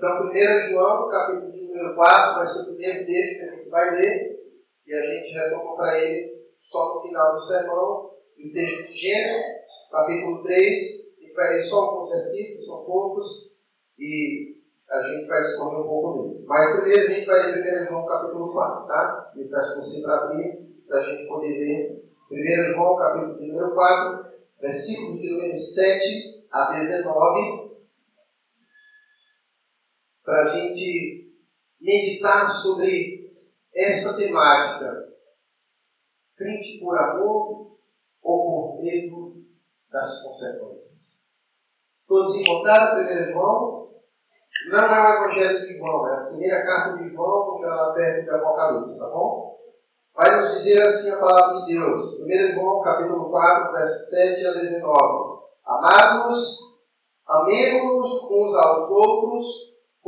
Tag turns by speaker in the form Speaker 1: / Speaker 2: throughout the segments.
Speaker 1: Então, 1 João, capítulo de número 4, vai ser o primeiro texto que a gente vai ler, e a gente retoma para ele só no final do sermão, o texto de Gênesis, capítulo 3, a vai ler só alguns versículos, são poucos, e a gente vai escorrer um pouco dele. Mas primeiro a gente vai ler 1 João capítulo 4, tá? E peço você para abrir, para a gente poder ler 1 João capítulo de número 4, versículos de número 7 a 19, para a gente meditar sobre essa temática. Crente por amor ou por medo das consequências. Todos encontraram 1 João? Não é o Evangelho de João, é a primeira carta de João, que ela perto de Apocalipse, tá bom? Vai nos dizer assim a palavra de Deus. 1 João, capítulo 4, verso 7 a 19. Amados, amemos uns aos outros,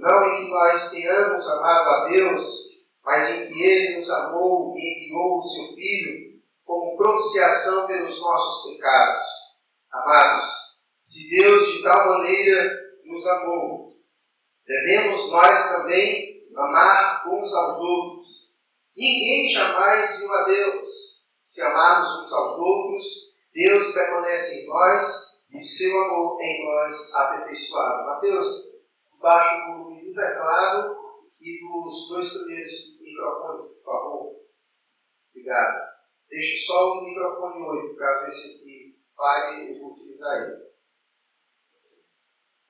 Speaker 1: não em que nós tenhamos amado a Deus, mas em que ele nos amou e enviou o seu Filho como propiciação pelos nossos pecados. Amados, se Deus de tal maneira nos amou, Devemos nós também amar uns aos outros. Ninguém jamais viu a Deus. Se amarmos uns aos outros, Deus permanece em nós e o seu amor em nós aperfeiçoado. Mateus, baixa o do teclado e dos dois primeiros microfones, por favor. Obrigado. Deixe só o microfone 8, caso esse aqui pare, eu vou utilizar ele.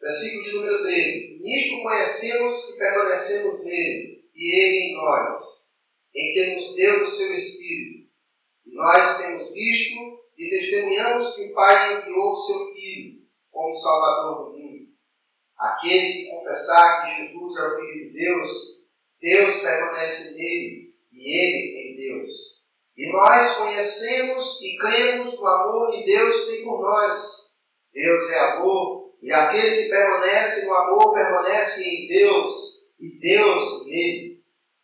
Speaker 1: Versículo de número 13. Nisto conhecemos e permanecemos nele, e ele em nós, em que nos deu o seu Espírito. E nós temos visto e testemunhamos que o Pai enviou o seu Filho como Salvador do. Aquele que confessar que Jesus é o Filho de Deus, Deus permanece nele e ele em Deus. E nós conhecemos e cremos no amor que Deus tem por nós. Deus é amor e aquele que permanece no amor permanece em Deus e Deus nele.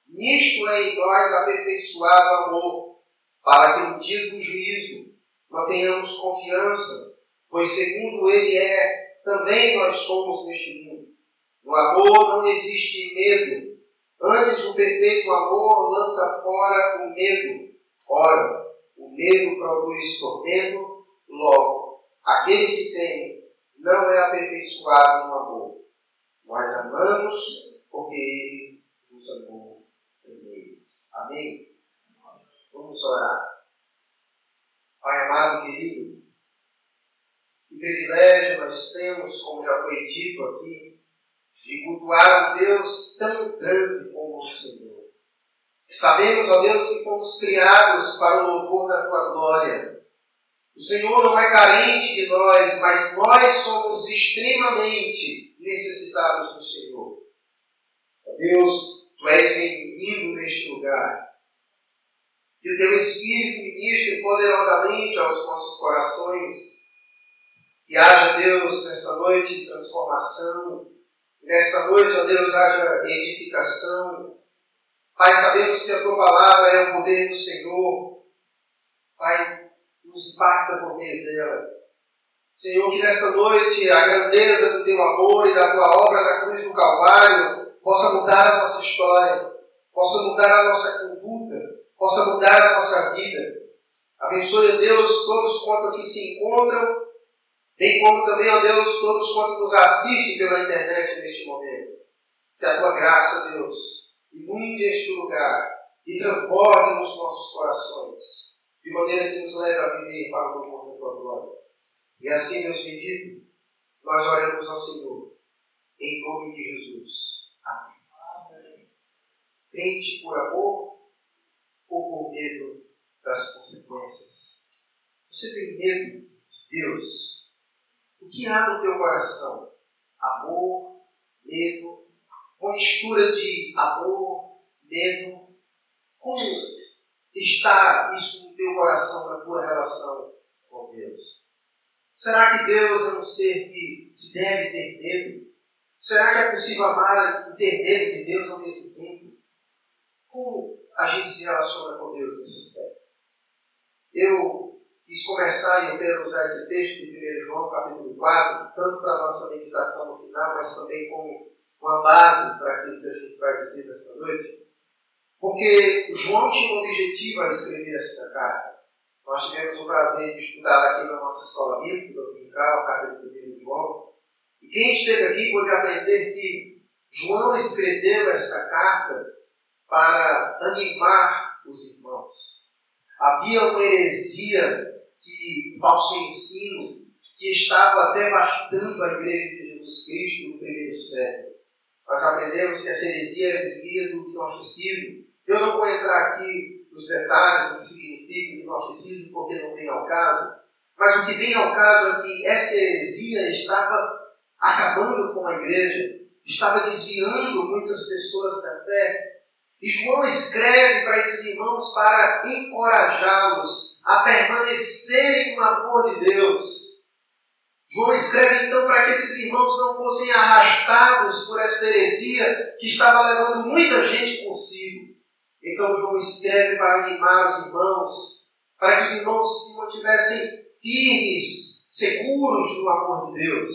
Speaker 1: Nisto é em nós aperfeiçoado o amor, para que no dia do juízo mantenhamos confiança, pois segundo ele é, também nós somos neste mundo. No amor não existe medo, antes o perfeito amor lança fora o medo. Ora, o medo produz tormento, logo, aquele que tem não é aperfeiçoado no amor. Nós amamos porque Ele nos amou primeiro. Amém? Vamos orar. Pai amado, querido, que privilégio nós temos, como já foi dito aqui, de cultuar um Deus tão grande como o Senhor. Sabemos, ó Deus, que fomos criados para o louvor da tua glória o Senhor não é carente de nós, mas nós somos extremamente necessitados do Senhor. Deus, Tu és bem-vindo neste lugar. Que o Teu Espírito ministre poderosamente aos nossos corações. Que haja, Deus, nesta noite transformação. Nesta noite, ó Deus, haja edificação. Pai, sabemos que a Tua palavra é o poder do Senhor. Pai, nos impacta por meio dela. Senhor, que nesta noite a grandeza do teu amor e da tua obra na cruz do Calvário possa mudar a nossa história, possa mudar a nossa conduta, possa mudar a nossa vida. Abençoe, Deus, todos quanto aqui se encontram, bem como também, ó Deus, todos quanto nos assistem pela internet neste momento. Que a tua graça, Deus, inunde este lugar e transborde nos nossos corações de maneira que nos leve a viver para o louvor da tua glória. E assim, Deus bendito, nós oramos ao Senhor, em nome de Jesus. Amém. Amém. Crente por amor ou por medo das consequências? Você tem medo de Deus? O que há no teu coração? Amor, medo? com mistura de amor, medo. Como está isso no teu coração, na tua relação com Deus? Será que Deus é um ser que se deve ter medo? Será que é possível amar e ter medo de Deus ao mesmo tempo? Como a gente se relaciona com Deus nesse aspecto? Eu quis começar e eu quero usar esse texto de 1 João, capítulo 4, tanto para a nossa meditação no final, mas também como uma base para aquilo que a gente vai dizer nesta noite. Porque João tinha um objetivo a escrever esta carta. Nós tivemos o prazer de estudar aqui na nossa escola bíblica, dominical, a carta de 1 João. E quem esteve aqui pode aprender que João escreveu esta carta para animar os irmãos. Havia uma heresia, que, falso ensino, que estava devastando a igreja de Jesus Cristo no primeiro século. Nós aprendemos que essa heresia era desvia do gnosticismo. Eu não vou entrar aqui nos detalhes do que significa o gnosticismo, porque não vem ao caso. Mas o que vem ao caso é que essa heresia estava acabando com a igreja, estava desviando muitas pessoas da fé. E João escreve para esses irmãos para encorajá-los a permanecerem no amor de Deus. João escreve então para que esses irmãos não fossem arrastados por essa heresia que estava levando muita gente consigo. Então João escreve para animar os irmãos, para que os irmãos se mantivessem firmes, seguros no amor de Deus.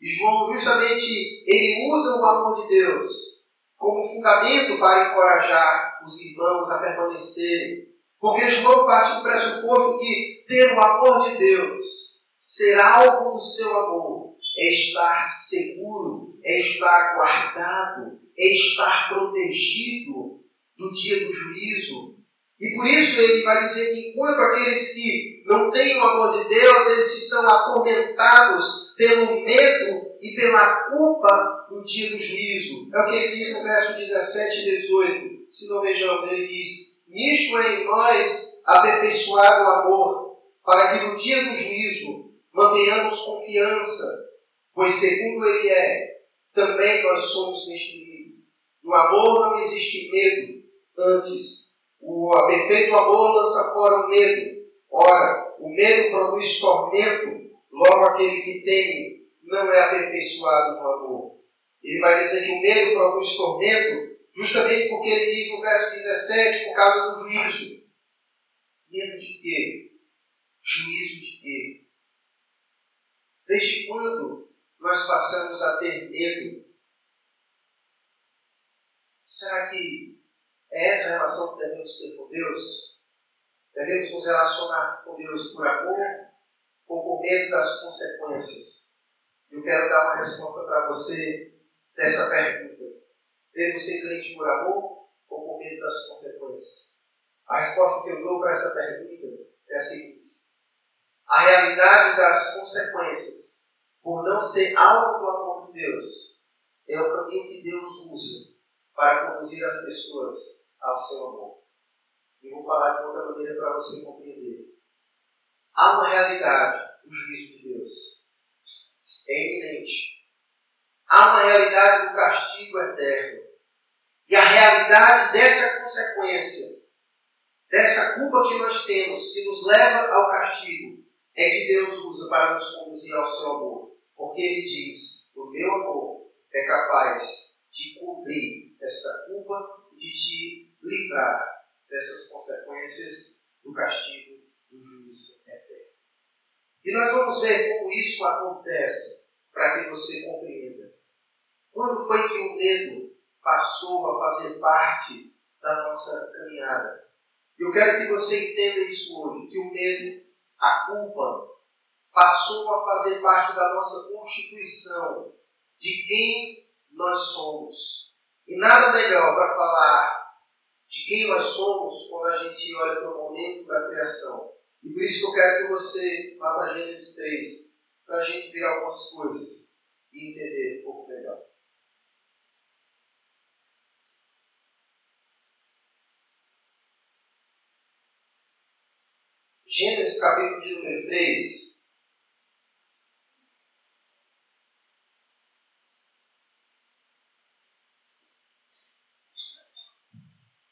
Speaker 1: E João justamente ele usa o amor de Deus como fundamento para encorajar os irmãos a permanecerem. Porque João parte do pressuposto que ter o amor de Deus, ser alvo do seu amor, é estar seguro, é estar guardado, é estar protegido no dia do juízo. E por isso ele vai dizer que enquanto aqueles que não têm o amor de Deus, eles são atormentados pelo medo e pela culpa no dia do juízo. É o que ele diz no verso 17 e 18. Se não vejamos, ele diz: Nisto é em nós aperfeiçoar o amor, para que no dia do juízo mantenhamos confiança, pois segundo ele é, também nós somos neste mundo. No amor não existe medo, Antes, o perfeito amor lança fora o medo. Ora, o medo produz tormento, logo aquele que tem não é aperfeiçoado no amor. Ele vai dizer que o medo produz tormento, justamente porque ele diz no verso 17, por causa do juízo. Medo de quê? Juízo de quê? Desde quando nós passamos a ter medo? Será que é essa a relação que devemos ter com Deus? Devemos nos relacionar com Deus por amor ou com medo das consequências? Eu quero dar uma resposta para você dessa pergunta. Devemos ser crente por amor ou com medo das consequências? A resposta que eu dou para essa pergunta é a seguinte: a realidade das consequências, por não ser algo do amor de Deus, é o caminho que Deus usa para conduzir as pessoas ao seu amor. E vou falar de outra maneira para você compreender. Há uma realidade do juízo de Deus. É iminente. Há uma realidade do castigo eterno. E a realidade dessa consequência, dessa culpa que nós temos, que nos leva ao castigo, é que Deus usa para nos conduzir ao seu amor. Porque Ele diz: o meu amor é capaz de cobrir essa culpa e de te livrar dessas consequências do castigo do juízo eterno. E nós vamos ver como isso acontece para que você compreenda. Quando foi que o medo passou a fazer parte da nossa caminhada? Eu quero que você entenda isso hoje, que o medo, a culpa, passou a fazer parte da nossa constituição, de quem nós somos. E nada melhor para falar de quem nós somos quando a gente olha para o momento da criação. E por isso que eu quero que você vá para Gênesis 3, para a gente ver algumas coisas e entender um pouco melhor. Gênesis capítulo de número 3,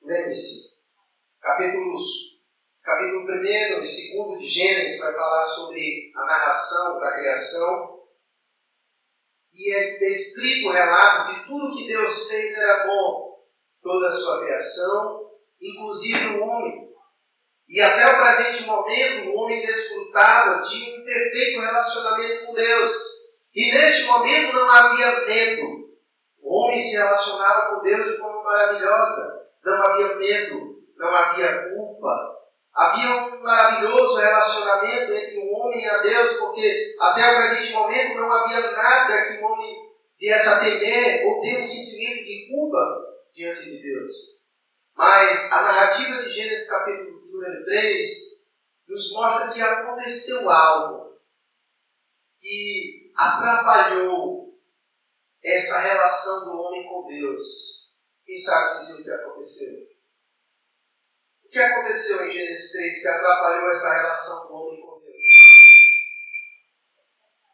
Speaker 1: Lembre-se, capítulos, capítulo 1 e 2 de Gênesis vai falar sobre a narração da criação. E é descrito o relato que tudo que Deus fez era bom, toda a sua criação, inclusive o homem. E até o presente momento, o homem desfrutava de um perfeito relacionamento com Deus. E neste momento não havia medo. O homem se relacionava com Deus de forma maravilhosa. Não havia medo, não havia culpa. Havia um maravilhoso relacionamento entre o homem e a Deus, porque até o presente momento não havia nada que o homem viesse a temer ou ter um sentimento de culpa diante de Deus. Mas a narrativa de Gênesis capítulo número 3 nos mostra que aconteceu algo que atrapalhou essa relação do homem com Deus. Quem sabe dizer o que aconteceu? O que aconteceu em Gênesis 3 que atrapalhou essa relação do homem com Deus?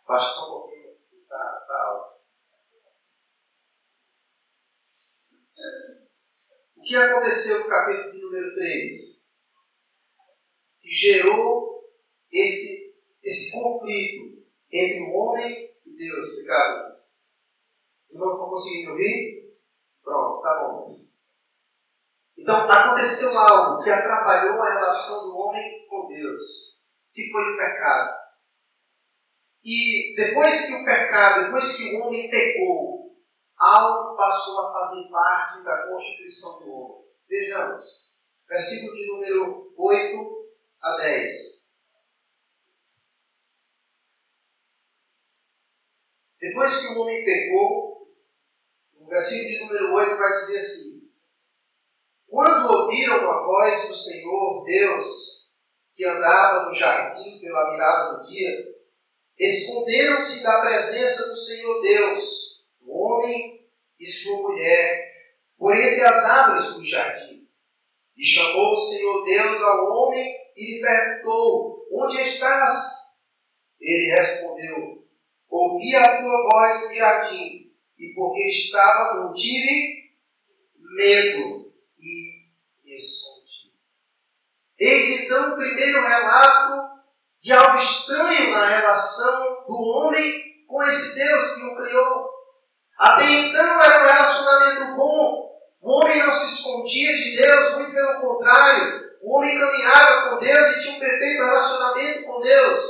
Speaker 1: Baixa só um pouquinho, está tá alto. O que aconteceu no capítulo número 3? Que gerou esse, esse conflito entre o homem e Deus. Luiz. Os irmãos estão conseguindo ouvir? Pronto, tá bom. Então, aconteceu algo que atrapalhou a relação do homem com Deus, que foi o pecado. E depois que o pecado, depois que o homem pecou, algo passou a fazer parte da constituição do homem. Vejamos, versículo de número 8 a 10. Depois que o homem pecou, o versículo de número 8 vai dizer assim: Quando ouviram a voz do Senhor Deus, que andava no jardim pela mirada do dia, esconderam-se da presença do Senhor Deus, o homem e sua mulher, por entre as árvores do jardim. E chamou o Senhor Deus ao homem e lhe perguntou: Onde estás? Ele respondeu: ouvi a tua voz no jardim, e porque estava não tive medo e escondi. Eis então o primeiro relato de algo estranho na relação do homem com esse Deus que o criou. Até então era um relacionamento bom. O homem não se escondia de Deus, muito pelo contrário. O homem caminhava com Deus e tinha um perfeito relacionamento com Deus.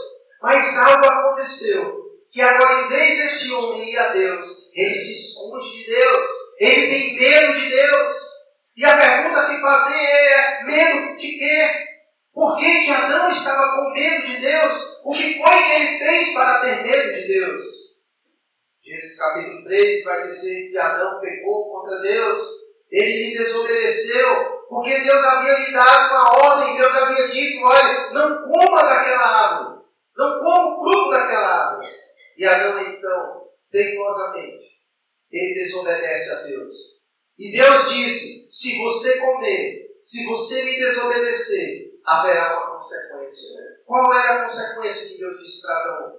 Speaker 1: Mas algo aconteceu que agora, em vez desse homem ir a Deus, ele se esconde de Deus, ele tem medo de Deus. E a pergunta a se fazer é: medo de quê? Por que, que Adão estava com medo de Deus? O que foi que ele fez para ter medo de Deus? Gênesis capítulo 3 vai dizer que Adão pecou contra Deus, ele lhe desobedeceu, porque Deus havia lhe dado uma ordem, Deus havia dito: olha, não coma daquela árvore, não coma o fruto daquela árvore. E Adão, então, teimosamente, ele desobedece a Deus. E Deus disse: se você comer, se você me desobedecer, haverá uma consequência. Qual era a consequência que Deus disse para Adão?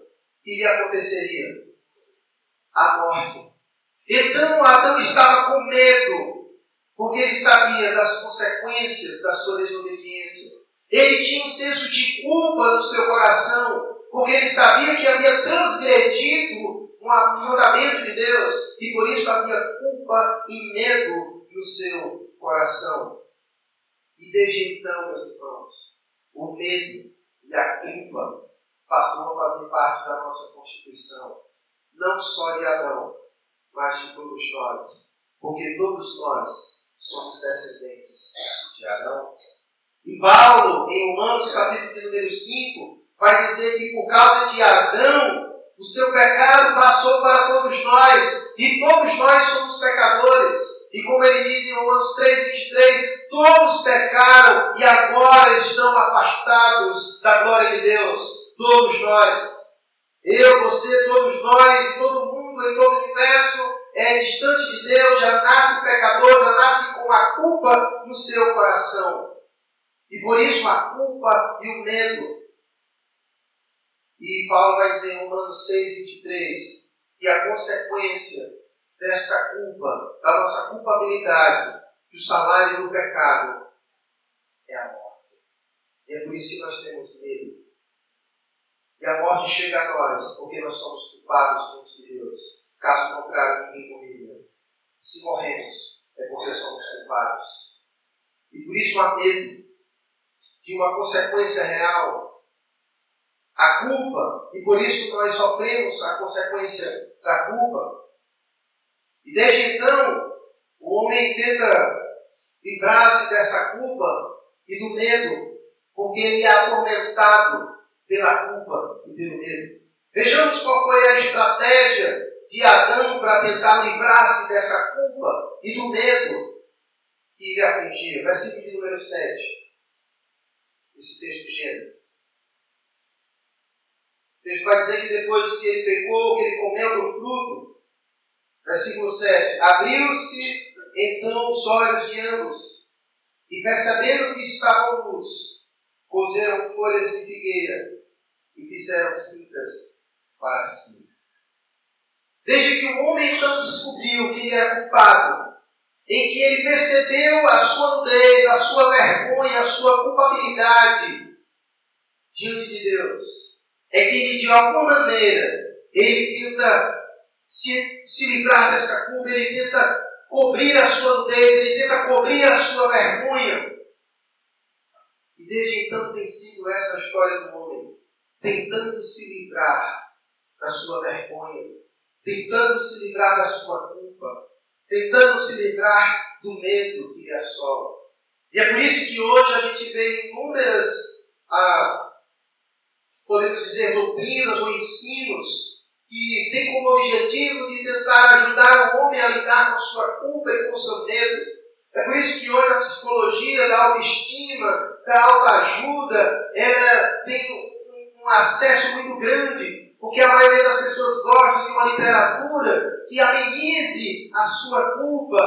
Speaker 1: Que lhe aconteceria? A morte. Então Adão estava com medo, porque ele sabia das consequências da sua desobediência. Ele tinha um senso de culpa no seu coração, porque ele sabia que havia transgredido um mandamento de Deus e por isso havia culpa e medo no seu coração. E desde então, meus irmãos, o medo e a culpa passou a fazer parte da nossa constituição, não só de Adão, mas de todos nós, porque todos nós somos descendentes de Adão. E Paulo, em Romanos capítulo número 5, vai dizer que por causa de Adão, o seu pecado passou para todos nós, e todos nós somos pecadores. E como ele diz em Romanos 3, 23, todos pecaram e agora estão afastados da glória de Deus. Todos nós. Eu, você, todos nós todo mundo em todo o universo é distante de Deus, já nasce pecador, já nasce com a culpa no seu coração. E por isso a culpa e o medo e Paulo vai dizer em Romanos 6, 23, que a consequência desta culpa, da nossa culpabilidade, que o salário do pecado é a morte. E é por isso que nós temos medo. E a morte chega a nós porque nós somos culpados diante de Deus. Caso contrário, ninguém morreria. Se morremos, é porque somos culpados. E por isso há medo de uma consequência real. A culpa, e por isso nós sofremos a consequência da culpa. E desde então, o homem tenta livrar-se dessa culpa e do medo, porque ele é atormentado pela culpa e pelo medo. Vejamos qual foi a estratégia de Adão para tentar livrar-se dessa culpa e do medo que lhe afligia. Versículo número 7. Esse texto de Gênesis. O texto vai dizer que depois que ele pegou, que ele comeu do fruto, versículo 7, abriu-se então os olhos de ambos, e percebendo que estavam nus, cozeram folhas de figueira e fizeram cintas para si. Desde que o homem então descobriu que ele era culpado, em que ele percebeu a sua nudez, a sua vergonha, a sua culpabilidade diante de Deus, é que ele, de alguma maneira, ele tenta se, se livrar dessa culpa, ele tenta cobrir a sua nudez, ele tenta cobrir a sua vergonha. E desde então tem sido essa a história do homem, tentando se livrar da sua vergonha, tentando se livrar da sua culpa, tentando se livrar do medo que lhe assola. E é por isso que hoje a gente vê inúmeras, ah, podemos dizer, doutrinas ou ensinos que têm como objetivo de tentar ajudar o homem a lidar com sua culpa e com seu medo. É por isso que hoje a psicologia da autoestima, da autoajuda, ela tem um acesso muito grande porque a maioria das pessoas gosta de uma literatura que amenize a sua culpa.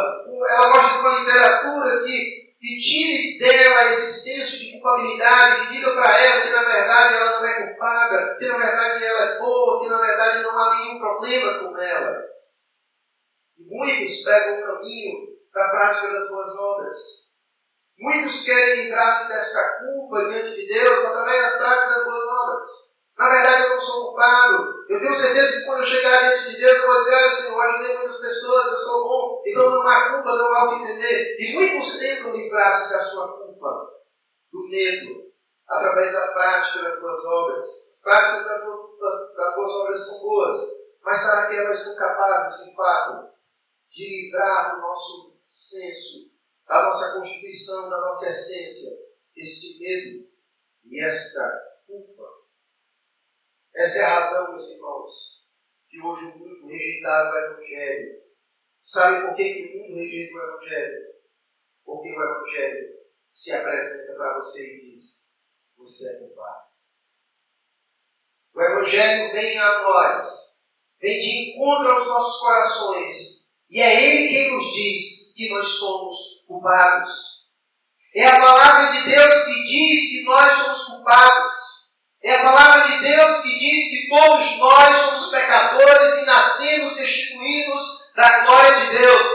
Speaker 1: Ela gosta de uma literatura que, que tire dela esse senso de culpabilidade, que diga para ela que na verdade ela não é culpada, que na verdade ela é boa, que na verdade não há nenhum problema com ela. E muitos pegam o caminho da prática das boas obras. Muitos querem livrar-se desta culpa diante de Deus através das práticas das boas obras. Na verdade, eu não sou culpado. Eu tenho certeza que quando eu chegar diante de Deus, eu vou dizer: Olha, Senhor, eu ajudei muitas pessoas, eu sou bom, então não há culpa, não há o que entender. E muitos tentam livrar-se da sua culpa, do medo, através da prática das boas obras. As práticas das, das, das boas obras são boas, mas será que elas são capazes, de fato, de livrar do nosso senso, da nossa constituição, da nossa essência, este medo e esta essa é a razão, meus irmãos, que hoje o mundo rejeitaram o Evangelho. Sabe por que, o mundo rejeita o Evangelho? Porque o Evangelho se apresenta para você e diz: Você é culpado. O Evangelho vem a nós, vem de encontro aos nossos corações, e é Ele quem nos diz que nós somos culpados. É a palavra de Deus que diz que nós somos culpados. É a palavra de Deus que diz que todos nós somos pecadores e nascemos destituídos da glória de Deus.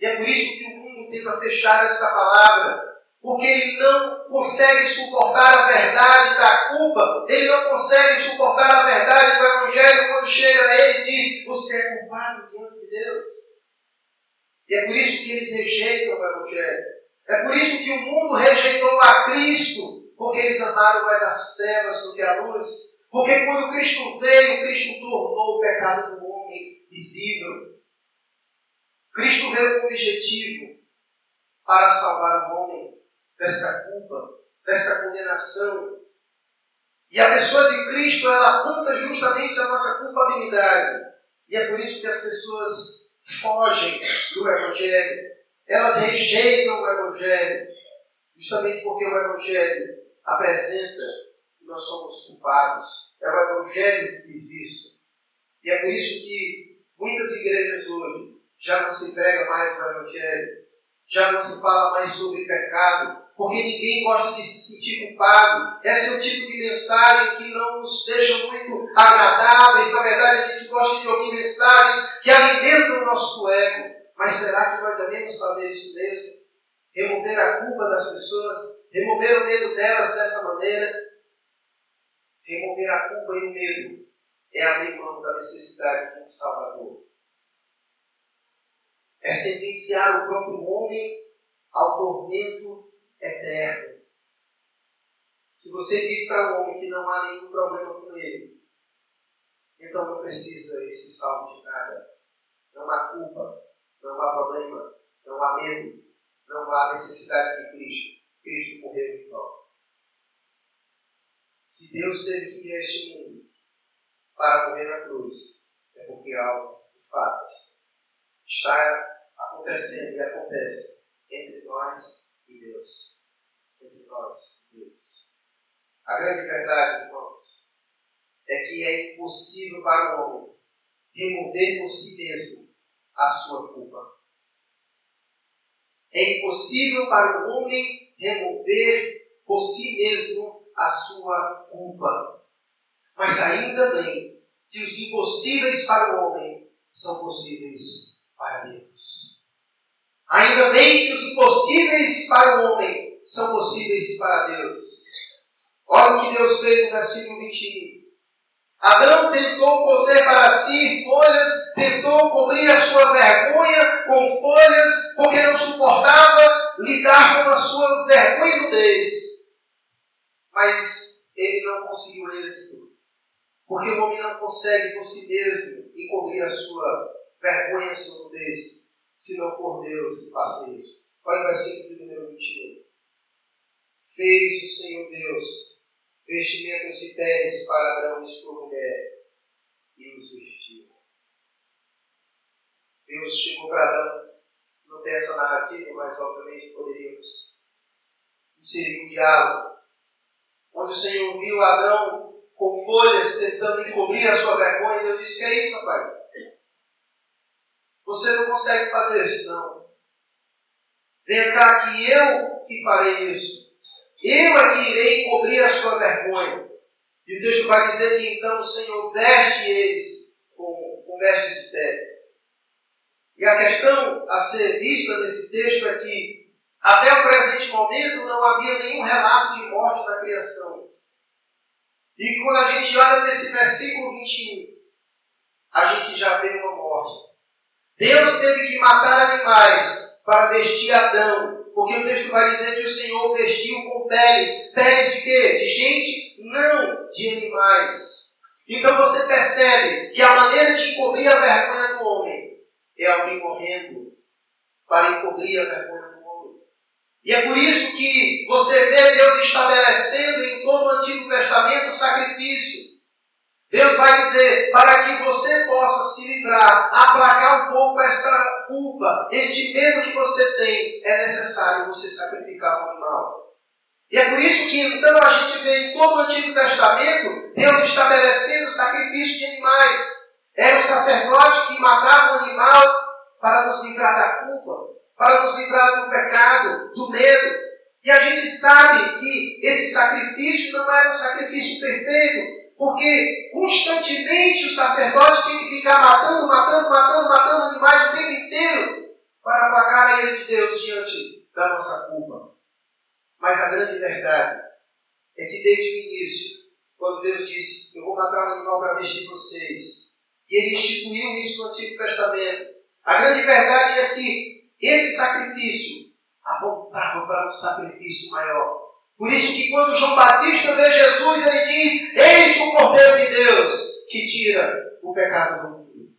Speaker 1: E é por isso que o mundo tenta fechar esta palavra, porque ele não consegue suportar a verdade da culpa, ele não consegue suportar a verdade do Evangelho quando chega a ele e diz: Você é culpado diante de Deus. E é por isso que eles rejeitam o Evangelho. É por isso que o mundo rejeitou a Cristo porque eles amaram mais as trevas do que a luz. Porque quando Cristo veio, Cristo tornou o pecado do homem visível. Cristo veio com o objetivo para salvar o homem desta culpa, desta condenação. E a pessoa de Cristo, ela aponta justamente a nossa culpabilidade. E é por isso que as pessoas fogem do Evangelho. Elas rejeitam o Evangelho. Justamente porque o Evangelho apresenta que nós somos culpados. É o Evangelho que diz isso. E é por isso que muitas igrejas hoje já não se prega mais o Evangelho, já não se fala mais sobre pecado, porque ninguém gosta de se sentir culpado. Esse é o tipo de mensagem que não nos deixa muito agradáveis. Na verdade, a gente gosta de ouvir mensagens que alimentam o nosso ego. Mas será que nós devemos fazer isso mesmo? Remover a culpa das pessoas, remover o medo delas dessa maneira. Remover a culpa e o medo é abrir mão da necessidade de um Salvador. É sentenciar o próprio homem ao tormento eterno. Se você diz para o homem que não há nenhum problema com ele, então não precisa esse salvo de nada. Não há culpa, não há problema, não há medo, há necessidade de Cristo. Cristo morreu em vão. Se Deus teve que ir a este mundo para morrer na cruz, é porque algo, de fato, está acontecendo e acontece entre nós e Deus. Entre nós e Deus. A grande verdade, irmãos, é que é impossível para o homem remover por si mesmo a sua culpa. É impossível para o homem remover por si mesmo a sua culpa. Mas ainda bem que os impossíveis para o homem são possíveis para Deus. Ainda bem que os impossíveis para o homem são possíveis para Deus. Olha o que Deus fez no versículo 21. Adão tentou cozer para si folhas, tentou cobrir a sua vergonha com folhas, porque não suportava lidar com a sua vergonha e nudez. Mas ele não conseguiu êxito. Porque o homem não consegue por si mesmo encobrir a sua vergonha a sua nudez, se não for Deus que faça isso. Olha o versículo de número 21. Fez o Senhor Deus vestimentas de peles para Adão e sua mulher, e os vestiu. Deus chegou para Adão, não tem essa narrativa, mas obviamente poderíamos inserir um diálogo, onde o Senhor viu Adão com folhas tentando encobrir a sua vergonha, e Deus disse: Que é isso, rapaz? Você não consegue fazer isso, não. Venha cá que eu que farei isso. Eu é que irei cobrir a sua vergonha. E texto vai dizer que então o Senhor veste eles com, com vestes de peles. E a questão a ser vista nesse texto é que, até o presente momento, não havia nenhum relato de morte na criação. E quando a gente olha para esse versículo 21, a gente já vê uma morte. Deus teve que matar animais para vestir Adão porque o texto vai dizer que o Senhor vestiu com peles. Peles de quê? De gente? Não, de animais. Então você percebe que a maneira de encobrir a vergonha do homem é alguém morrendo para encobrir a vergonha do homem. E é por isso que você vê Deus estabelecendo em todo o Antigo Testamento o sacrifício. Deus vai dizer, para que você possa se livrar, aplacar um pouco esta culpa, este medo que você tem, é necessário você sacrificar um animal. E é por isso que então a gente vê em todo o Antigo Testamento Deus estabelecendo sacrifício de animais. Era o sacerdote que matava o animal para nos livrar da culpa, para nos livrar do pecado, do medo. E a gente sabe que esse sacrifício não era um sacrifício perfeito, porque constantemente o sacerdote tinha que ficar matando, matando, matando, matando animais o tempo inteiro para aplacar a ira de Deus diante da nossa culpa. Mas a grande verdade é que desde o início, quando Deus disse: Eu vou matar um animal para vestir vocês, e Ele instituiu isso no Antigo Testamento, a grande verdade é que esse sacrifício apontava para um sacrifício maior por isso que quando João Batista vê Jesus, ele diz: Eis o Cordeiro de Deus que tira o pecado do mundo.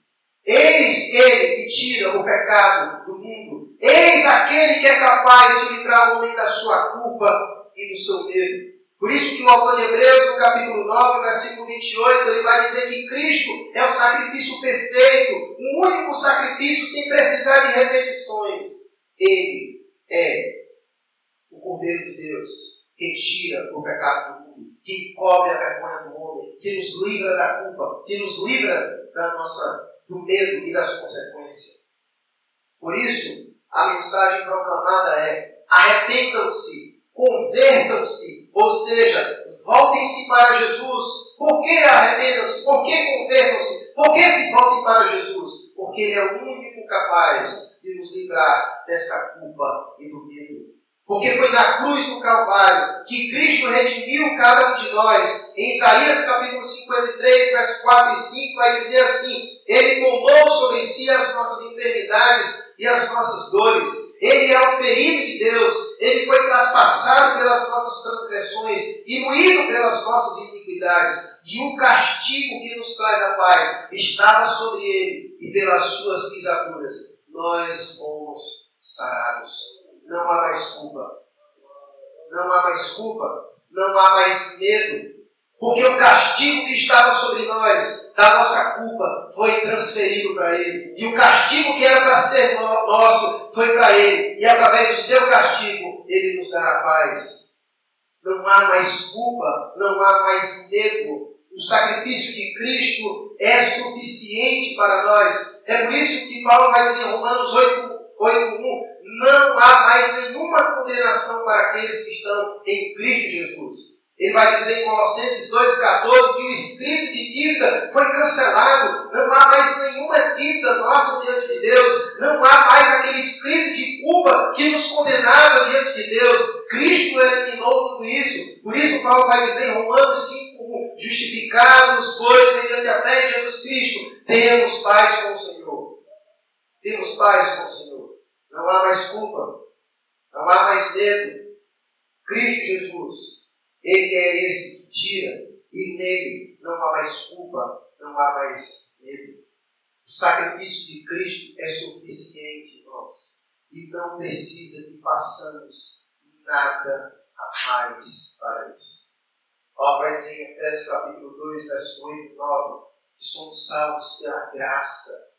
Speaker 1: Eis ele que tira o pecado do mundo. Eis aquele que é capaz de livrar o homem da sua culpa e do seu medo. Por isso que o autor de Hebreus, no capítulo 9, versículo 28, ele vai dizer que Cristo é o sacrifício perfeito, o único sacrifício sem precisar de repetições. Ele é o Cordeiro de Deus que tira o pecado do mundo, que cobre a vergonha do homem, que nos livra da culpa, que nos livra da nossa, do medo e das consequências. Por isso, a mensagem proclamada é: arrependam-se, convertam-se, ou seja, voltem-se para Jesus. Por que arrependam-se? Por que convertam-se? Por que se voltem para Jesus? Porque Ele é o único capaz de nos livrar desta culpa e do medo Porque foi na cruz do Calvário que Cristo redimiu cada um de nós. Em Isaías capítulo 53, versos 4 e 5, vai dizer assim: Ele tomou sobre si as nossas enfermidades e as nossas dores. Ele é o ferido de Deus. Ele foi traspassado pelas nossas transgressões e moído pelas nossas iniquidades. E o castigo que nos traz a paz estava sobre ele, e pelas suas pisaduras nós fomos sarados não há mais culpa. Não há mais culpa. Não há mais medo. Porque o castigo que estava sobre nós, da nossa culpa, foi transferido para Ele. E o castigo que era para ser nosso, foi para Ele. E através do seu castigo, Ele nos dará paz. Não há mais culpa, não há mais medo. O sacrifício de Cristo é suficiente para nós. É por isso que Paulo vai dizer em Romanos 8, 8 1, não há mais nenhuma condenação para aqueles que estão em Cristo Jesus. Ele vai dizer em Colossenses 2,14 que o escrito de dívida foi cancelado, não há mais nenhuma dívida nossa diante de Deus, não há mais aquele escrito de culpa que nos condenava diante de Deus. Cristo eliminou tudo isso. Por isso, Paulo vai dizer em Romanos 5,1: justificados, pois, mediante a fé em Jesus Cristo, temos paz com o Senhor. Temos paz com o Senhor. Não há mais culpa. Não há mais medo. Cristo Jesus, Ele é esse que tira. E nele não há mais culpa, não há mais medo. O sacrifício de Cristo é suficiente nós. E não precisa que façamos nada a mais para isso. Ó, vai dizer em Efésios capítulo 2, verso 8 e 9, que somos salvos pela graça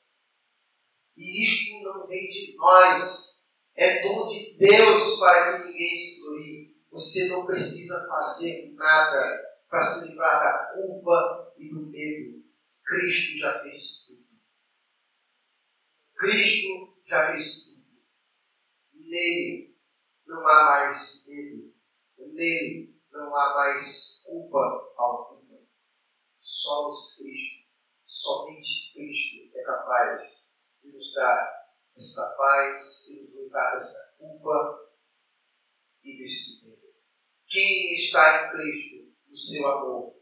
Speaker 1: e isto não vem de nós, é dom de Deus para que ninguém se glorie. Você não precisa fazer nada para se livrar da culpa e do medo. Cristo já fez tudo. Cristo já fez tudo. Nele não há mais medo. Nele não há mais culpa alguma. Só os Cristo, somente Cristo é capaz nos dar esta paz, de nos livrar culpa e desse medo. Quem está em Cristo, no seu amor,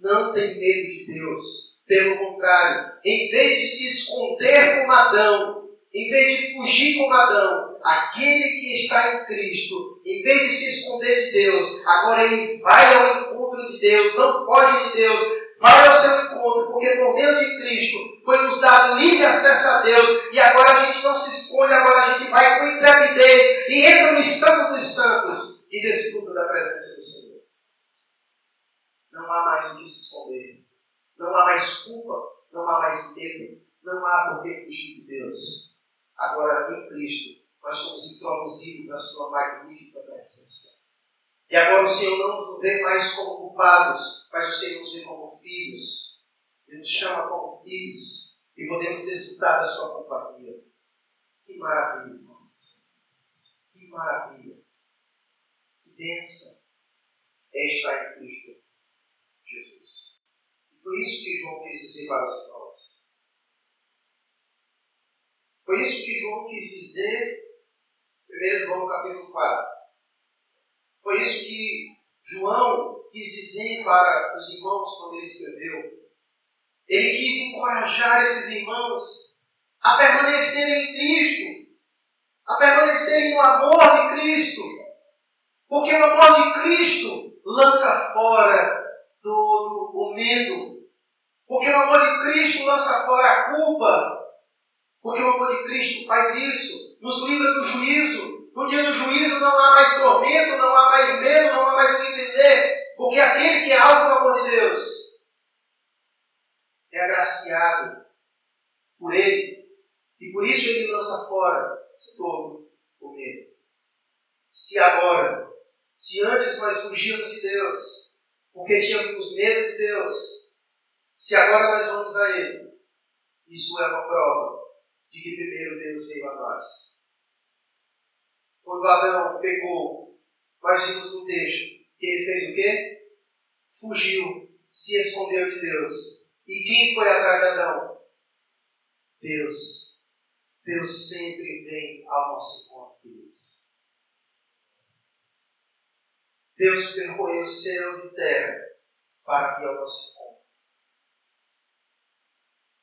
Speaker 1: não tem medo de Deus. Pelo contrário, em vez de se esconder como Adão, em vez de fugir como Adão, aquele que está em Cristo, em vez de se esconder de Deus, agora ele vai ao encontro de Deus, não foge de Deus, vai ao seu encontro, porque por meio de Cristo foi nos dado livre acesso a Deus, e agora a gente não se esconde, agora a gente vai com intrepidez e entra no Santo dos Santos e desfruta da presença do Senhor. Não há mais o que se esconder, não há mais culpa, não há mais medo, não há por que fugir de Deus. Agora, em Cristo, nós somos introduzidos na Sua magnífica presença. E agora o Senhor não nos vê mais como culpados, mas o Senhor nos vê como filhos. Ele nos chama como filhos e podemos desfrutar da sua companhia. Que maravilha, irmãos. Que maravilha. Que bênção é estar em Cristo Jesus. E foi isso que João quis dizer para os irmãos. Foi isso que João quis dizer, 1 João capítulo 4. Foi isso que João quis dizer para os irmãos quando ele escreveu. Ele quis encorajar esses irmãos a permanecerem em Cristo, a permanecerem no amor de Cristo, porque o amor de Cristo lança fora todo o medo, porque o amor de Cristo lança fora a culpa, porque o amor de Cristo faz isso, nos livra do juízo, no dia do juízo não há mais tormento, não há mais medo, não há mais o entender, porque aquele que é algo do amor de Deus é agraciado por Ele, e por isso Ele lança fora todo o medo. Se agora, se antes nós fugíamos de Deus, porque tínhamos medo de Deus, se agora nós vamos a Ele, isso é uma prova de que primeiro Deus veio a nós. Quando Adão pegou, nós vimos no texto que ele fez o quê? Fugiu, se escondeu de Deus. E quem foi atrás de Adão? Deus. Deus sempre vem ao nosso encontro, Deus. Deus percorreu céus e terra para vir ao nosso encontro.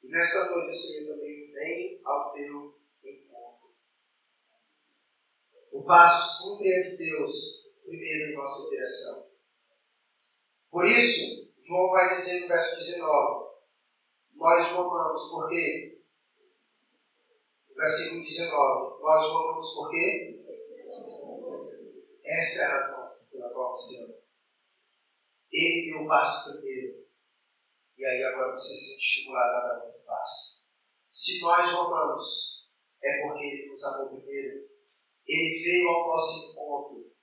Speaker 1: E nessa noite o Senhor também vem ao teu encontro. O passo sempre é de Deus, primeiro em nossa direção. Por isso, João vai dizer no verso 19: Nós o amamos por quê? Versículo 19: Nós o amamos por quê? Essa é a razão pela qual você ama. Ele deu o passo primeiro. E aí agora você se sente estimulado a dar outro passo. Se nós o amamos, é porque ele nos amou primeiro. Ele veio ao nosso encontro.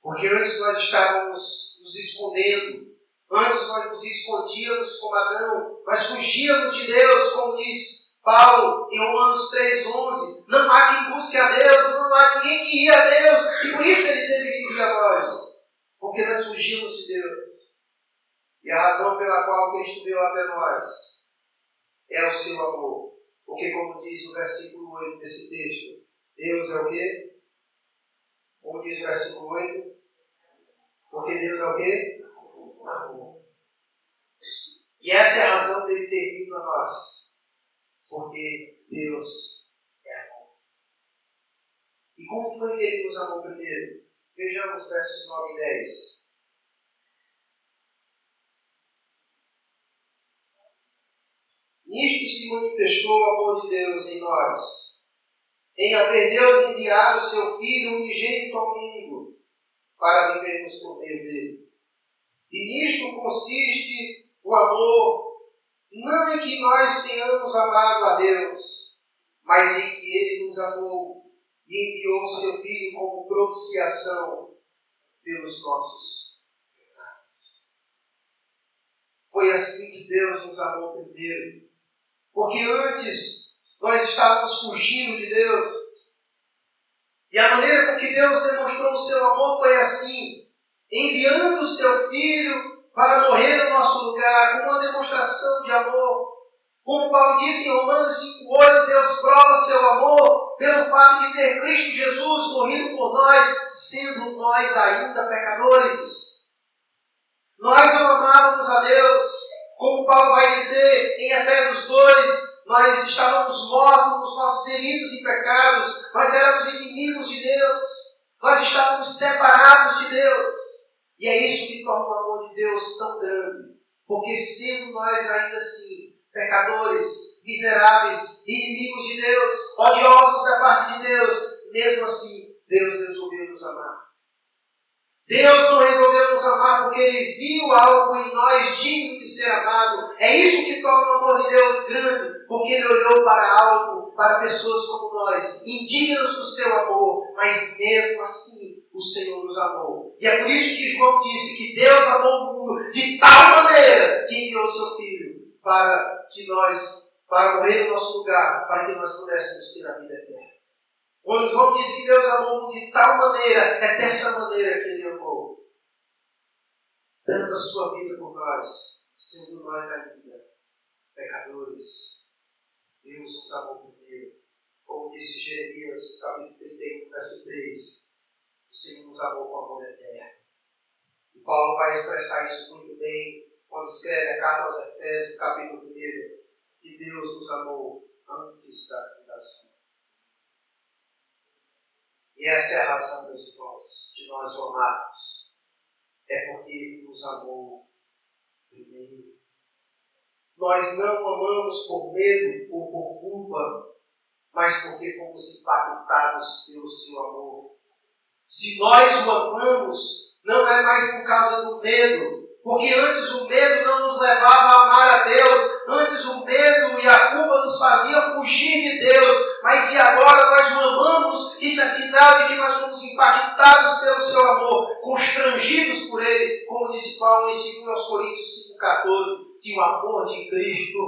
Speaker 1: Porque antes nós estávamos nos escondendo. Antes nós nos escondíamos como Adão. Nós fugíamos de Deus, como diz Paulo, em Romanos 3,11, não há quem busque a Deus, não há ninguém que ia a Deus, e por isso ele teve que vir a nós, porque nós fugimos de Deus. E a razão pela qual Cristo veio até nós é o seu amor. Porque, como diz o versículo 8 desse texto, Deus é o quê? Como diz o versículo 8? Porque Deus é o quê? Amor. E essa é a razão dele ter vindo a nós porque Deus é amor. E como foi que ele nos amou primeiro? Vejamos versos 9 e 10. Nisto se manifestou o amor de Deus em nós, em haver Deus enviado o seu Filho unigênito ao mundo, para vivermos por meio dele. E nisto consiste o amor não em que nós tenhamos amado a Deus, mas em que Ele nos amou e enviou o seu Filho como propiciação pelos nossos pecados. Foi assim que Deus nos amou primeiro. Porque antes nós estávamos fugindo de Deus. E a maneira com que Deus demonstrou o seu amor foi assim: enviando o seu Filho para morrer no nosso lugar, com uma demonstração de amor. Como Paulo disse em Romanos 5,8, Deus prova seu amor pelo fato de ter Cristo Jesus morrido por nós, sendo nós ainda pecadores. Nós não amávamos a Deus, como Paulo vai dizer em Efésios 2, nós estávamos mortos nos nossos delitos e pecados, nós éramos inimigos de Deus, nós estávamos separados de Deus. E é isso que torna o amor de Deus tão grande. Porque sendo nós ainda assim pecadores, miseráveis, inimigos de Deus, odiosos da parte de Deus, mesmo assim, Deus resolveu nos amar. Deus não resolveu nos amar porque Ele viu algo em nós digno de ser amado. É isso que torna o amor de Deus grande, porque Ele olhou para algo, para pessoas como nós, indignas do seu amor, mas mesmo assim o Senhor nos amou. E é por isso que João disse que Deus amou o mundo de tal maneira que enviou seu Filho para que nós, para morrer no nosso lugar, para que nós pudéssemos ter a vida eterna. Quando João disse que Deus amou o mundo de tal maneira, é dessa maneira que Ele amou. Dando a sua vida por nós, sendo nós ainda pecadores. Deus nos amou primeiro. Como disse Jeremias, capítulo 31, verso 3 o Senhor nos amou com amor eterno. E Paulo vai expressar isso muito bem quando escreve a carta aos Efésios, capítulo 1, que Deus nos amou antes da fundação. E essa é a razão, meus irmãos, de nós amarmos. É porque Ele nos amou primeiro. Nós não amamos por medo ou por culpa, mas porque fomos impactados pelo seu amor se nós o amamos, não é mais por causa do medo, porque antes o medo não nos levava a amar a Deus, antes o medo e a culpa nos faziam fugir de Deus, mas se agora nós o amamos, isso é sinal de que nós somos impactados pelo seu amor, constrangidos por ele, como disse Paulo em 2 Coríntios 5,14, que o amor de Cristo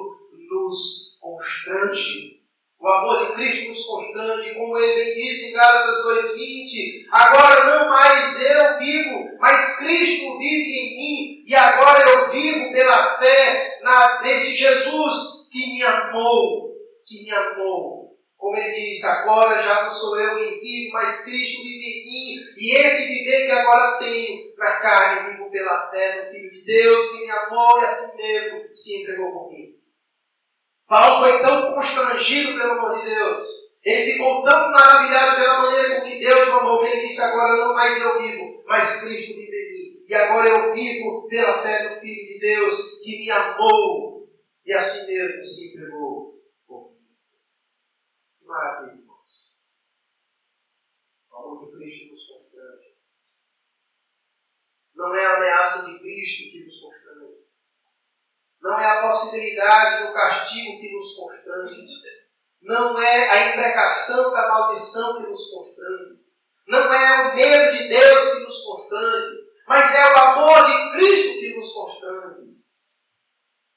Speaker 1: nos constrange. O amor de Cristo nos constrange, como ele bem disse em Gálatas 2,20. Agora não mais eu vivo, mas Cristo vive em mim, e agora eu vivo pela fé na, nesse Jesus que me amou, que me amou. Como ele diz, agora já não sou eu quem vive, mas Cristo vive em mim, e esse viver que agora tenho na carne, vivo pela fé no Filho de Deus, que me amou e assim mesmo se entregou mim. Paulo foi tão constrangido pelo amor de Deus, ele ficou tão maravilhado pela maneira com que Deus o amou, que ele disse: Agora não mais eu vivo, mas Cristo vive em mim. E agora eu vivo pela fé no Filho de Deus, que me amou e assim mesmo se entregou por mim. Maravilha, irmãos. O amor de Cristo nos constrange. Não é a ameaça de Cristo que nos constrange. Não é a possibilidade do castigo que nos constrange. Não é a imprecação da maldição que nos constrange. Não é o medo de Deus que nos constrange. Mas é o amor de Cristo que nos constrange.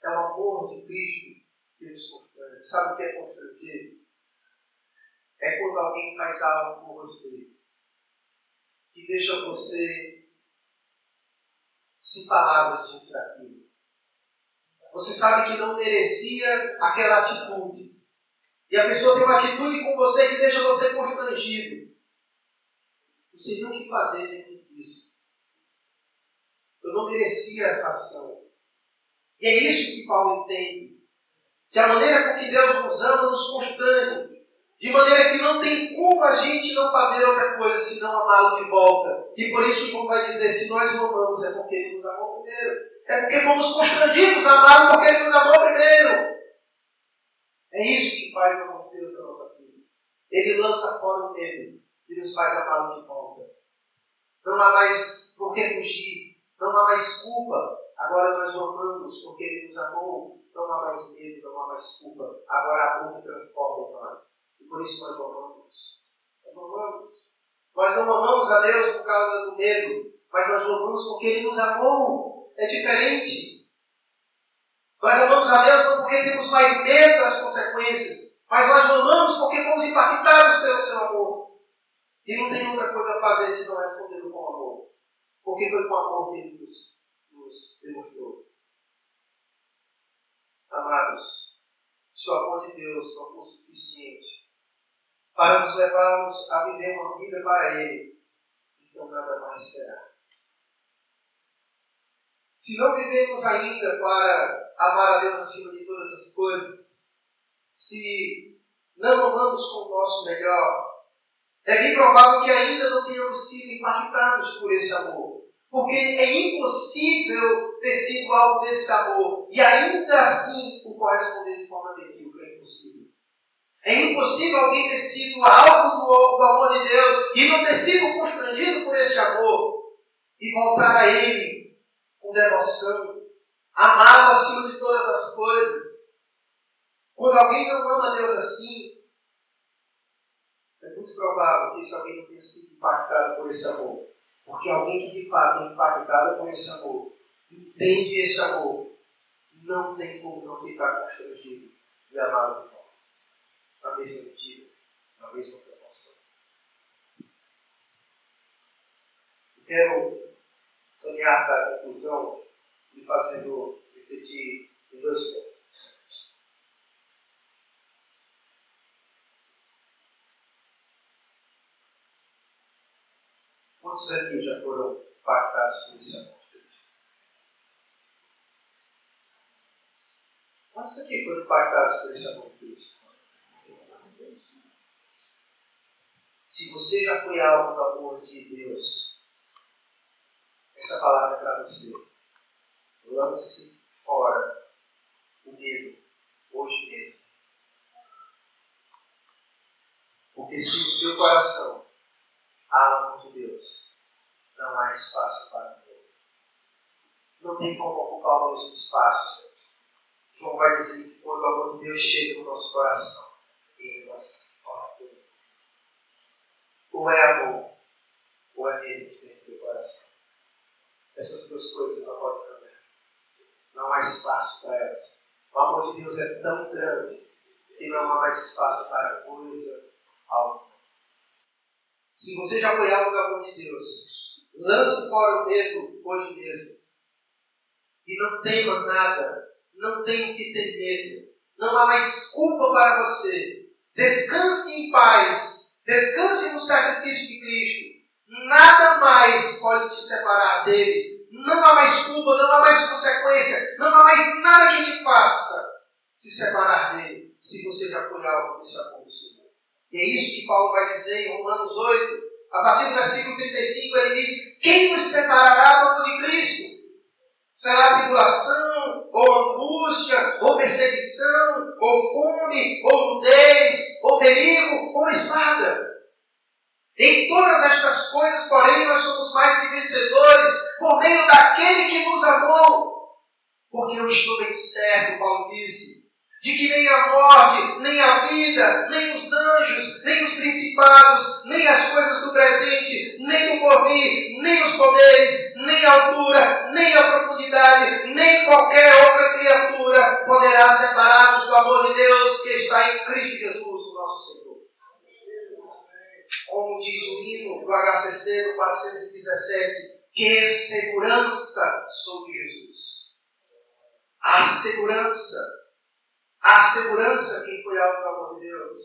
Speaker 1: É o amor de Cristo que nos constrange. Sabe o que é constranger? É quando alguém faz algo por você que deixa você sem palavras diante daquilo. Você sabe que não merecia aquela atitude. E a pessoa tem uma atitude com você que deixa você constrangido. Não o que fazer diante disso. Eu não merecia essa ação. E é isso que Paulo entende. Que a maneira com que Deus nos ama nos constrange. De maneira que não tem como a gente não fazer outra coisa senão amá-lo de volta. E por isso João vai dizer: se nós amamos, é porque ele nos amou primeiro. É porque fomos constrangidos a amá-lo porque Ele nos amou primeiro. É isso que faz o amor de Deus na nossa vida. Ele lança fora o medo e nos faz amá-lo de volta. Não há mais por que fugir, não há mais culpa. Agora nós o amamos porque Ele nos amou. Não há mais medo, não há mais culpa. Agora há amor transforma em nós. E por isso nós o amamos. Nós amamos. Nós não amamos a Deus por causa do medo, mas nós o amamos porque Ele nos amou é diferente. Nós amamos a Deus não porque temos mais medo das consequências, mas nós amamos porque fomos impactados pelo seu amor. E não tem outra coisa a fazer senão responder com amor. Porque foi com amor que ele nos, nos demonstrou. Amados, se o amor de Deus não for suficiente para nos levarmos a viver uma vida para Ele, então nada mais será. Se não vivemos ainda para amar a Deus acima de todas as coisas, se não amamos com o nosso melhor, é bem provável que ainda não tenhamos sido impactados por esse amor. Porque é impossível ter sido algo desse amor e ainda assim o corresponder de forma medíocre. É impossível. É impossível alguém ter sido alvo do, do amor de Deus e não ter sido constrangido por esse amor e voltar a Ele devoção, amá-lo acima de todas as coisas. Quando alguém não ama Deus assim, é muito provável que esse alguém não tenha sido impactado por esse amor. Porque alguém que de fato é impactado por esse amor, entende esse amor, não tem como não ficar constrangido de volta. Na mesma medida, na mesma proporção. Quero caminhar para a conclusão e fazendo refletir em dois pontos. Quantos aqui já foram impactados por esse amor de Deus? Quantos aqui foram impactados por esse amor de Deus? Se você já foi alvo do amor de Deus, essa palavra para você. Lance fora o medo, hoje mesmo. Porque se no teu coração há amor de Deus, não há espaço para o medo. Não tem como ocupar o mesmo espaço. João vai dizer que quando o amor de Deus chega no nosso coração, ele lança fora tudo. Ou é amor, ou é medo que tem no teu coração. Essas coisas não há espaço para elas. O amor de Deus é tão grande que não há mais espaço para coisa alguma. Se você já foi algo amor de Deus, lance fora o medo hoje mesmo. E não tema nada. Não tenha o que ter medo. Não há mais culpa para você. Descanse em paz. Descanse no sacrifício de Cristo. Nada mais pode te separar dele. Não há mais culpa, não há mais consequência, não há mais nada que te faça se separar dele, se você já foi algo desse amor do. E é isso que Paulo vai dizer em Romanos 8, a partir do versículo 35, ele diz: Quem nos separará do amor de Cristo? Será tribulação, ou angústia, ou perseguição, ou fome, ou nudez, ou perigo, ou espada. Em todas estas coisas, porém, nós somos mais que vencedores por meio daquele que nos amou. Porque eu estou bem certo, Paulo disse, de que nem a morte, nem a vida, nem os anjos, nem os principados, nem as coisas do presente, nem do porvir, nem os poderes, nem a altura, nem a profundidade, nem qualquer outra criatura poderá separar-nos do amor de Deus que está em Cristo Jesus, o nosso Senhor. Como diz o hino do HCC no 417, que segurança sobre Jesus. A segurança Há segurança quem foi alvo do amor de Deus.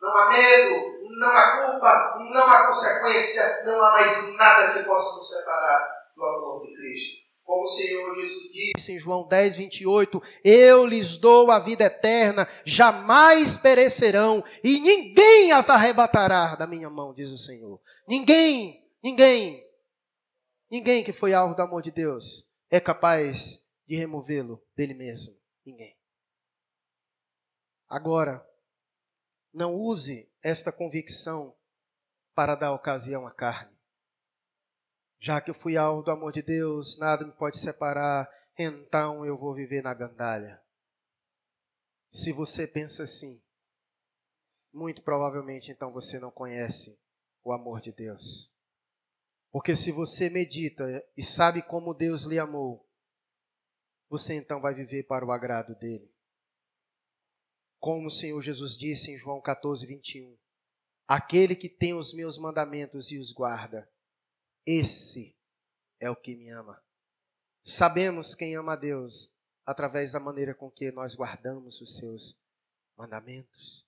Speaker 1: Não há medo, não há culpa, não há consequência, não há mais nada que possa nos separar do amor de Cristo. Como o Senhor Jesus disse
Speaker 2: em João 10, 28, Eu lhes dou a vida eterna, jamais perecerão, e ninguém as arrebatará da minha mão, diz o Senhor. Ninguém, ninguém, ninguém que foi alvo do amor de Deus é capaz de removê-lo dele mesmo. Ninguém. Agora, não use esta convicção para dar ocasião à carne. Já que eu fui alvo do amor de Deus, nada me pode separar, então eu vou viver na gandalha. Se você pensa assim, muito provavelmente então você não conhece o amor de Deus. Porque se você medita e sabe como Deus lhe amou, você então vai viver para o agrado dele. Como o Senhor Jesus disse em João 14, 21. Aquele que tem os meus mandamentos e os guarda, esse é o que me ama. Sabemos quem ama a Deus através da maneira com que nós guardamos os seus mandamentos.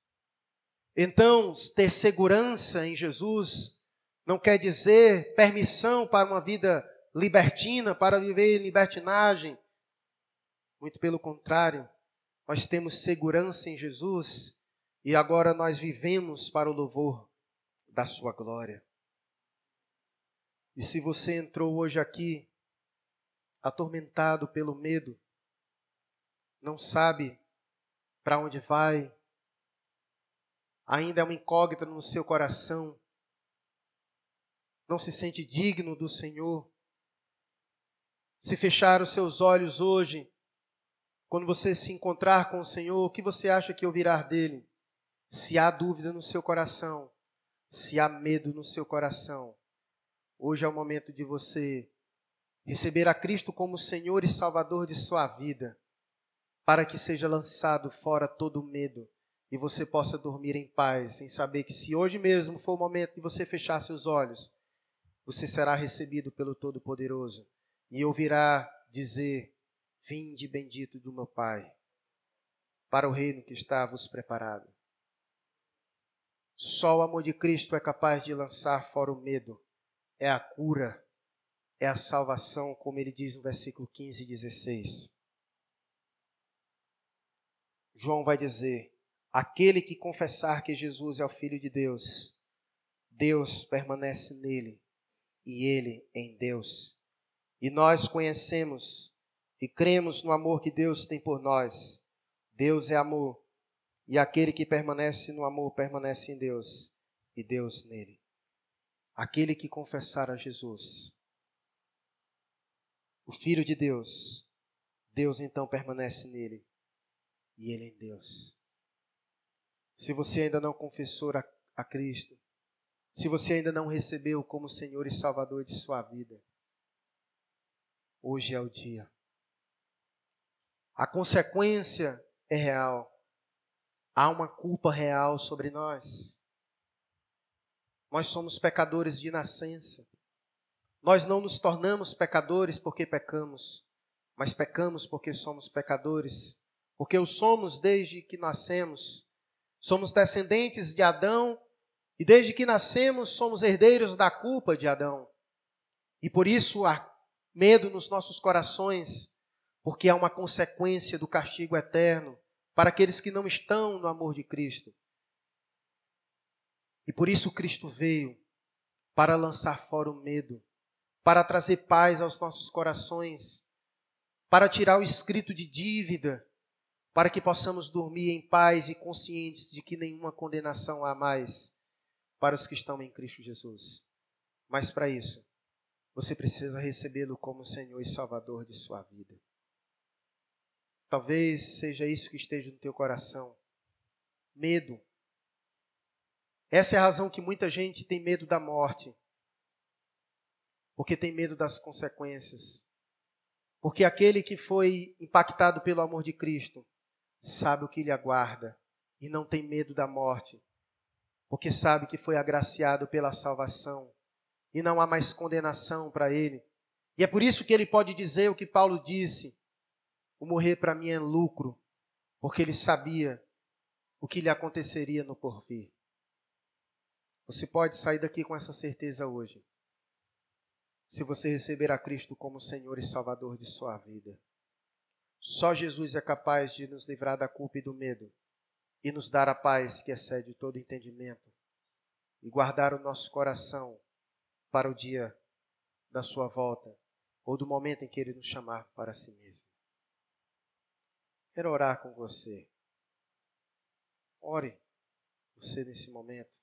Speaker 2: Então, ter segurança em Jesus não quer dizer permissão para uma vida libertina, para viver em libertinagem. Muito pelo contrário, nós temos segurança em Jesus e agora nós vivemos para o louvor da Sua glória. E se você entrou hoje aqui atormentado pelo medo, não sabe para onde vai, ainda é uma incógnita no seu coração, não se sente digno do Senhor, se fechar os seus olhos hoje quando você se encontrar com o Senhor, o que você acha que ouvirá dele? Se há dúvida no seu coração, se há medo no seu coração, hoje é o momento de você receber a Cristo como Senhor e Salvador de sua vida, para que seja lançado fora todo medo e você possa dormir em paz, em saber que se hoje mesmo for o momento de você fechar seus olhos, você será recebido pelo Todo-Poderoso e ouvirá dizer: Vinde bendito do meu Pai, para o reino que está vos preparado. Só o amor de Cristo é capaz de lançar fora o medo. É a cura, é a salvação, como ele diz no versículo 15 e 16. João vai dizer: aquele que confessar que Jesus é o Filho de Deus, Deus permanece nele e ele em Deus. E nós conhecemos e cremos no amor que Deus tem por nós. Deus é amor, e aquele que permanece no amor permanece em Deus, e Deus nele. Aquele que confessar a Jesus, o Filho de Deus, Deus então permanece nele, e ele em Deus. Se você ainda não confessou a, a Cristo, se você ainda não recebeu como Senhor e Salvador de sua vida, hoje é o dia. A consequência é real. Há uma culpa real sobre nós. Nós somos pecadores de nascença. Nós não nos tornamos pecadores porque pecamos, mas pecamos porque somos pecadores, porque o somos desde que nascemos. Somos descendentes de Adão E desde que nascemos, somos herdeiros da culpa de Adão. E por isso há medo nos nossos corações, porque há uma consequência do castigo eterno para aqueles que não estão no amor de Cristo. E por isso Cristo veio para lançar fora o medo, para trazer paz aos nossos corações, para tirar o escrito de dívida, para que possamos dormir em paz e conscientes de que nenhuma condenação há mais para os que estão em Cristo Jesus. Mas para isso, você precisa recebê-lo como Senhor e Salvador de sua vida. Talvez seja isso que esteja no teu coração. Medo. Essa é a razão que muita gente tem medo da morte. Porque tem medo das consequências. Porque aquele que foi impactado pelo amor de Cristo sabe o que lhe aguarda e não tem medo da morte, porque sabe que foi agraciado pela salvação e não há mais condenação para ele. E é por isso que ele pode dizer o que Paulo disse: o morrer para mim é lucro, porque ele sabia o que lhe aconteceria no porvir. Você pode sair daqui com essa certeza hoje, se você receber a Cristo como Senhor e Salvador de sua vida. Só Jesus é capaz de nos livrar da culpa e do medo e nos dar a paz que excede todo entendimento e guardar o nosso coração para o dia da sua volta ou do momento em que ele nos chamar para si mesmo. Quero orar com você. Ore você nesse momento.